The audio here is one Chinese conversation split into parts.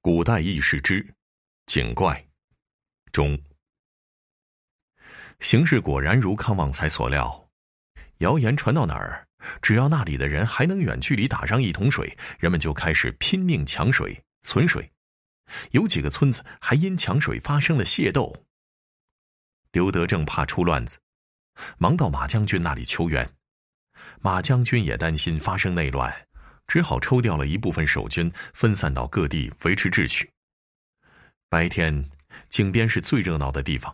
古代异事之警怪中，形势果然如康旺财所料，谣言传到哪儿，只要那里的人还能远距离打上一桶水，人们就开始拼命抢水、存水。有几个村子还因抢水发生了械斗。刘德正怕出乱子，忙到马将军那里求援。马将军也担心发生内乱。只好抽调了一部分守军，分散到各地维持秩序。白天，井边是最热闹的地方；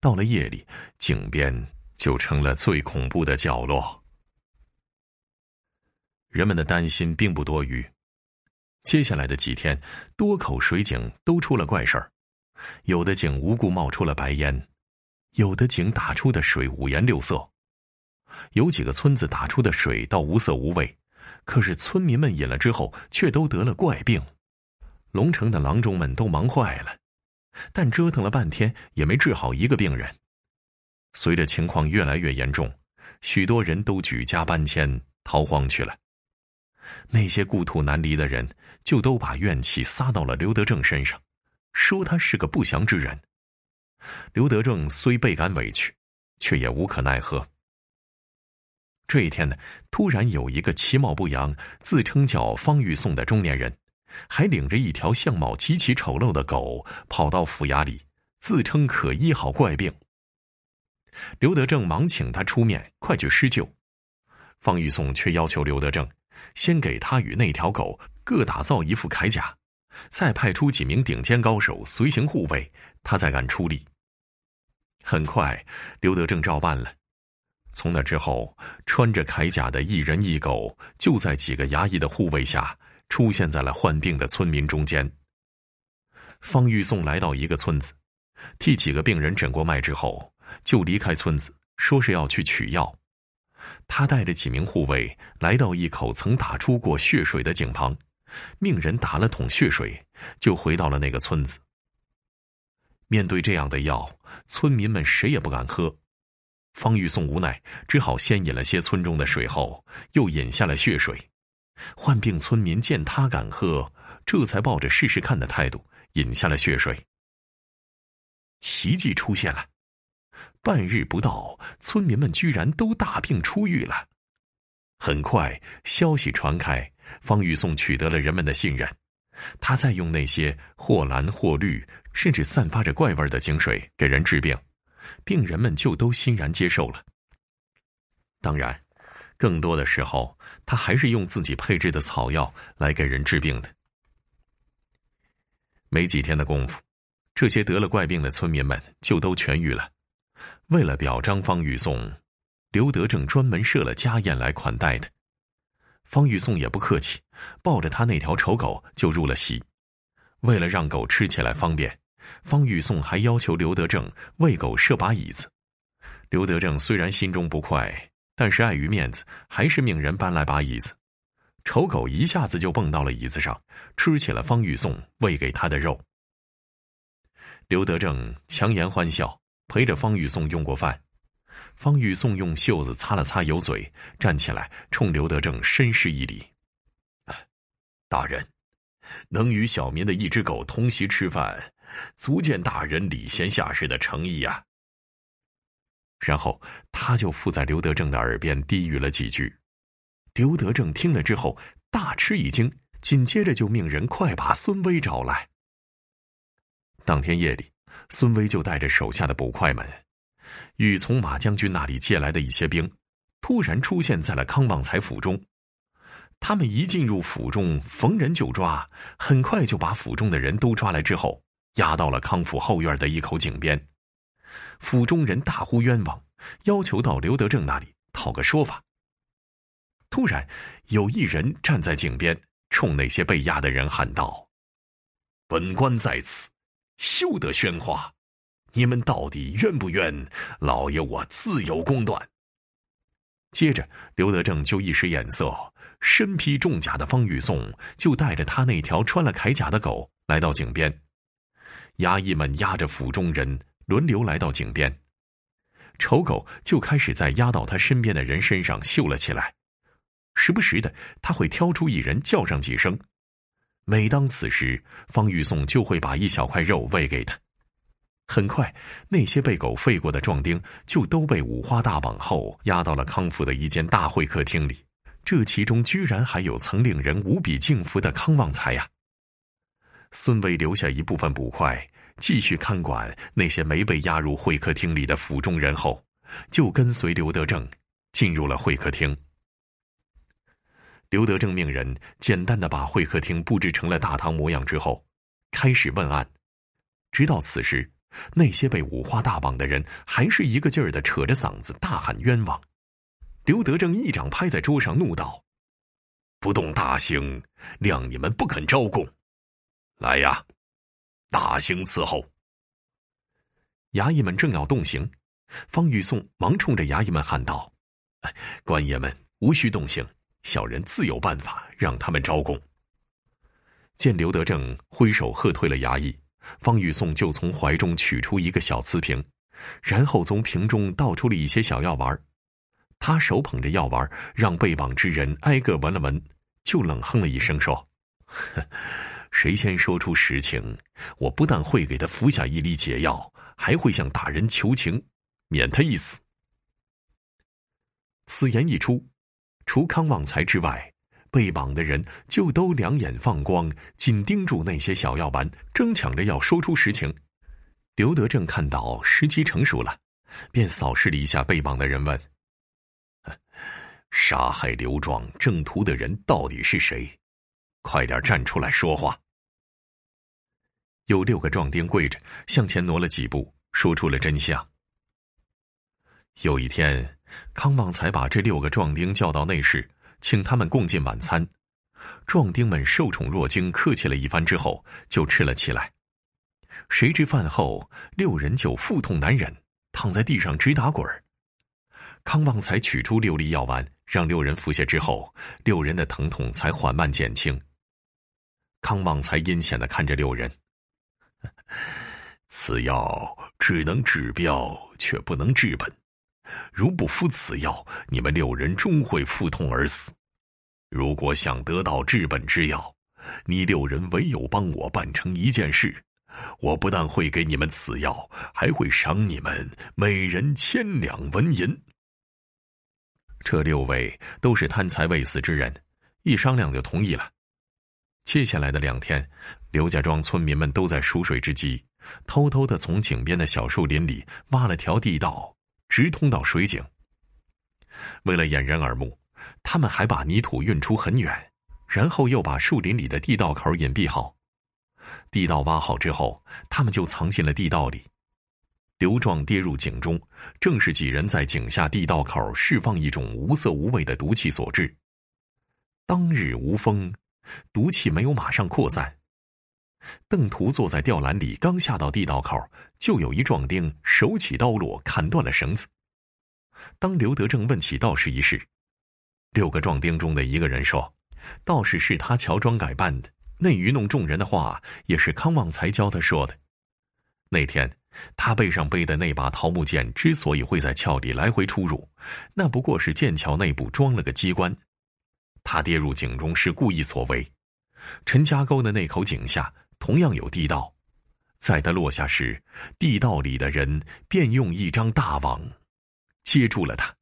到了夜里，井边就成了最恐怖的角落。人们的担心并不多余。接下来的几天，多口水井都出了怪事儿：有的井无故冒出了白烟，有的井打出的水五颜六色，有几个村子打出的水倒无色无味。可是村民们饮了之后，却都得了怪病，龙城的郎中们都忙坏了，但折腾了半天也没治好一个病人。随着情况越来越严重，许多人都举家搬迁逃荒去了。那些故土难离的人，就都把怨气撒到了刘德正身上，说他是个不祥之人。刘德正虽倍感委屈，却也无可奈何。这一天呢，突然有一个其貌不扬、自称叫方玉颂的中年人，还领着一条相貌极其丑陋的狗，跑到府衙里，自称可医好怪病。刘德正忙请他出面，快去施救。方玉颂却要求刘德正先给他与那条狗各打造一副铠甲，再派出几名顶尖高手随行护卫，他再敢出力。很快，刘德正照办了。从那之后，穿着铠甲的一人一狗，就在几个衙役的护卫下，出现在了患病的村民中间。方玉颂来到一个村子，替几个病人诊过脉之后，就离开村子，说是要去取药。他带着几名护卫来到一口曾打出过血水的井旁，命人打了桶血水，就回到了那个村子。面对这样的药，村民们谁也不敢喝。方玉颂无奈，只好先饮了些村中的水，后又饮下了血水。患病村民见他敢喝，这才抱着试试看的态度饮下了血水。奇迹出现了，半日不到，村民们居然都大病初愈了。很快，消息传开，方玉颂取得了人们的信任。他再用那些或蓝或绿，甚至散发着怪味的井水给人治病。病人们就都欣然接受了。当然，更多的时候，他还是用自己配制的草药来给人治病的。没几天的功夫，这些得了怪病的村民们就都痊愈了。为了表彰方玉颂，刘德正专门设了家宴来款待他。方玉颂也不客气，抱着他那条丑狗就入了席。为了让狗吃起来方便。方玉颂还要求刘德正为狗设把椅子。刘德正虽然心中不快，但是碍于面子，还是命人搬来把椅子。丑狗一下子就蹦到了椅子上，吃起了方玉颂喂给他的肉。刘德正强颜欢笑，陪着方玉颂用过饭。方玉颂用袖子擦了擦油嘴，站起来冲刘德正深施一礼：“大人，能与小民的一只狗同席吃饭。”足见大人礼贤下士的诚意呀。然后他就附在刘德正的耳边低语了几句，刘德正听了之后大吃一惊，紧接着就命人快把孙威找来。当天夜里，孙威就带着手下的捕快们，与从马将军那里借来的一些兵，突然出现在了康旺财府中。他们一进入府中，逢人就抓，很快就把府中的人都抓来之后。押到了康府后院的一口井边，府中人大呼冤枉，要求到刘德正那里讨个说法。突然，有一人站在井边，冲那些被押的人喊道：“本官在此，休得喧哗！你们到底冤不冤？老爷我自有公断。”接着，刘德正就一使眼色，身披重甲的方玉颂就带着他那条穿了铠甲的狗来到井边。衙役们押着府中人轮流来到井边，丑狗就开始在押到他身边的人身上嗅了起来，时不时的他会挑出一人叫上几声，每当此时，方玉颂就会把一小块肉喂给他。很快，那些被狗吠过的壮丁就都被五花大绑后押到了康府的一间大会客厅里。这其中居然还有曾令人无比敬服的康旺财呀！孙威留下一部分捕快，继续看管那些没被押入会客厅里的府中人后，就跟随刘德正进入了会客厅。刘德正命人简单的把会客厅布置成了大堂模样之后，开始问案。直到此时。那些被五花大绑的人还是一个劲儿的扯着嗓子大喊冤枉。刘德正一掌拍在桌上，怒道：“不动大刑，谅你们不肯招供。来呀，大刑伺候！”衙役们正要动刑，方玉颂忙冲着衙役们喊道：“官爷们，无需动刑，小人自有办法让他们招供。”见刘德正挥手喝退了衙役。方玉颂就从怀中取出一个小瓷瓶，然后从瓶中倒出了一些小药丸。他手捧着药丸，让被绑之人挨个闻了闻，就冷哼了一声说：“呵 谁先说出实情，我不但会给他服下一粒解药，还会向大人求情，免他一死。”此言一出，除康旺财之外。被绑的人就都两眼放光，紧盯住那些小药丸，争抢着要说出实情。刘德正看到时机成熟了，便扫视了一下被绑的人，问：“杀害刘壮正途的人到底是谁？快点站出来说话！”有六个壮丁跪着向前挪了几步，说出了真相。有一天，康旺才把这六个壮丁叫到内室。请他们共进晚餐，壮丁们受宠若惊，客气了一番之后，就吃了起来。谁知饭后六人就腹痛难忍，躺在地上直打滚康旺才取出六粒药丸，让六人服下之后，六人的疼痛才缓慢减轻。康旺才阴险的看着六人：“此药只能治标，却不能治本。”如不服此药，你们六人终会腹痛而死。如果想得到治本之药，你六人唯有帮我办成一件事。我不但会给你们此药，还会赏你们每人千两纹银。这六位都是贪财未死之人，一商量就同意了。接下来的两天，刘家庄村民们都在熟睡之际，偷偷的从井边的小树林里挖了条地道。直通到水井。为了掩人耳目，他们还把泥土运出很远，然后又把树林里的地道口隐蔽好。地道挖好之后，他们就藏进了地道里。刘壮跌入井中，正是几人在井下地道口释放一种无色无味的毒气所致。当日无风，毒气没有马上扩散。邓图坐在吊篮里，刚下到地道口，就有一壮丁手起刀落，砍断了绳子。当刘德正问起道士一事，六个壮丁中的一个人说：“道士是他乔装改扮的，那愚弄众人的话也是康旺财教他说的。那天他背上背的那把桃木剑之所以会在鞘里来回出入，那不过是剑鞘内部装了个机关。他跌入井中是故意所为。陈家沟的那口井下。”同样有地道，在他落下时，地道里的人便用一张大网接住了他。